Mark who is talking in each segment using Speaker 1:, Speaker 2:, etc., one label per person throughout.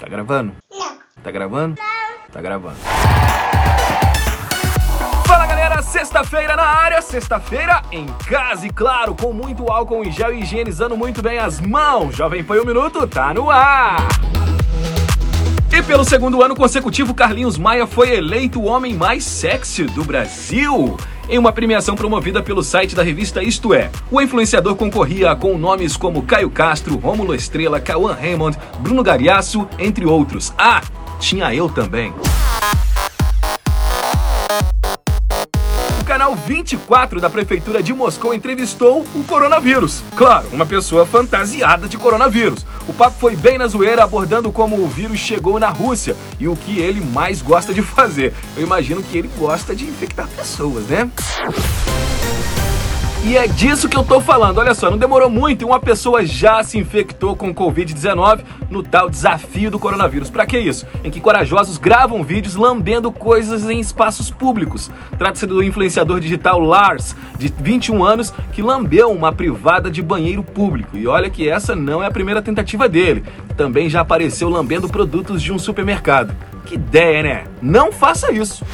Speaker 1: Tá gravando?
Speaker 2: Não.
Speaker 1: Tá gravando? Tá gravando. Fala galera, sexta-feira na área, sexta-feira em casa e claro, com muito álcool em gel e higienizando muito bem as mãos. Jovem Pan um Minuto tá no ar. E pelo segundo ano consecutivo, Carlinhos Maia foi eleito o homem mais sexy do Brasil. Em uma premiação promovida pelo site da revista Isto É, o influenciador concorria com nomes como Caio Castro, Rômulo Estrela, Cauã Raymond, Bruno Gariasso, entre outros. Ah, tinha eu também. Canal 24 da Prefeitura de Moscou entrevistou o coronavírus. Claro, uma pessoa fantasiada de coronavírus. O papo foi bem na zoeira, abordando como o vírus chegou na Rússia e o que ele mais gosta de fazer. Eu imagino que ele gosta de infectar pessoas, né? E é disso que eu tô falando. Olha só, não demorou muito e uma pessoa já se infectou com Covid-19 no tal desafio do coronavírus. Pra que isso? Em que corajosos gravam vídeos lambendo coisas em espaços públicos. Trata-se do influenciador digital Lars, de 21 anos, que lambeu uma privada de banheiro público. E olha que essa não é a primeira tentativa dele. Também já apareceu lambendo produtos de um supermercado. Que ideia, né? Não faça isso!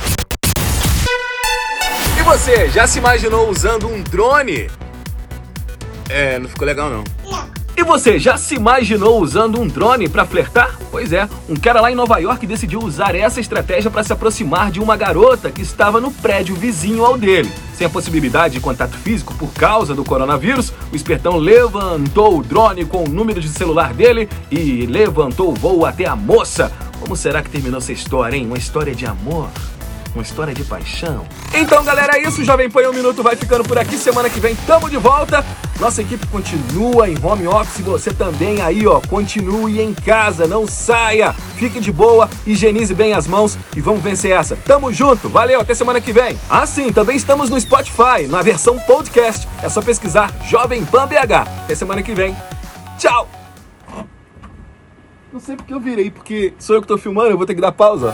Speaker 1: Você, já se imaginou usando um drone? É, não ficou legal não.
Speaker 2: Não.
Speaker 1: E você, já se imaginou usando um drone para flertar? Pois é, um cara lá em Nova York decidiu usar essa estratégia para se aproximar de uma garota que estava no prédio vizinho ao dele. Sem a possibilidade de contato físico por causa do coronavírus, o espertão levantou o drone com o número de celular dele e levantou o voo até a moça. Como será que terminou essa história, hein? Uma história de amor? Uma história de paixão. Então, galera, é isso. Jovem Pan um Minuto vai ficando por aqui. Semana que vem tamo de volta. Nossa equipe continua em home office. Você também aí, ó. Continue em casa, não saia. Fique de boa, higienize bem as mãos e vamos vencer essa. Tamo junto. Valeu, até semana que vem. Ah, sim, também estamos no Spotify, na versão podcast. É só pesquisar Jovem Pan BH. Até semana que vem. Tchau. Não sei porque eu virei, porque sou eu que tô filmando, eu vou ter que dar pausa.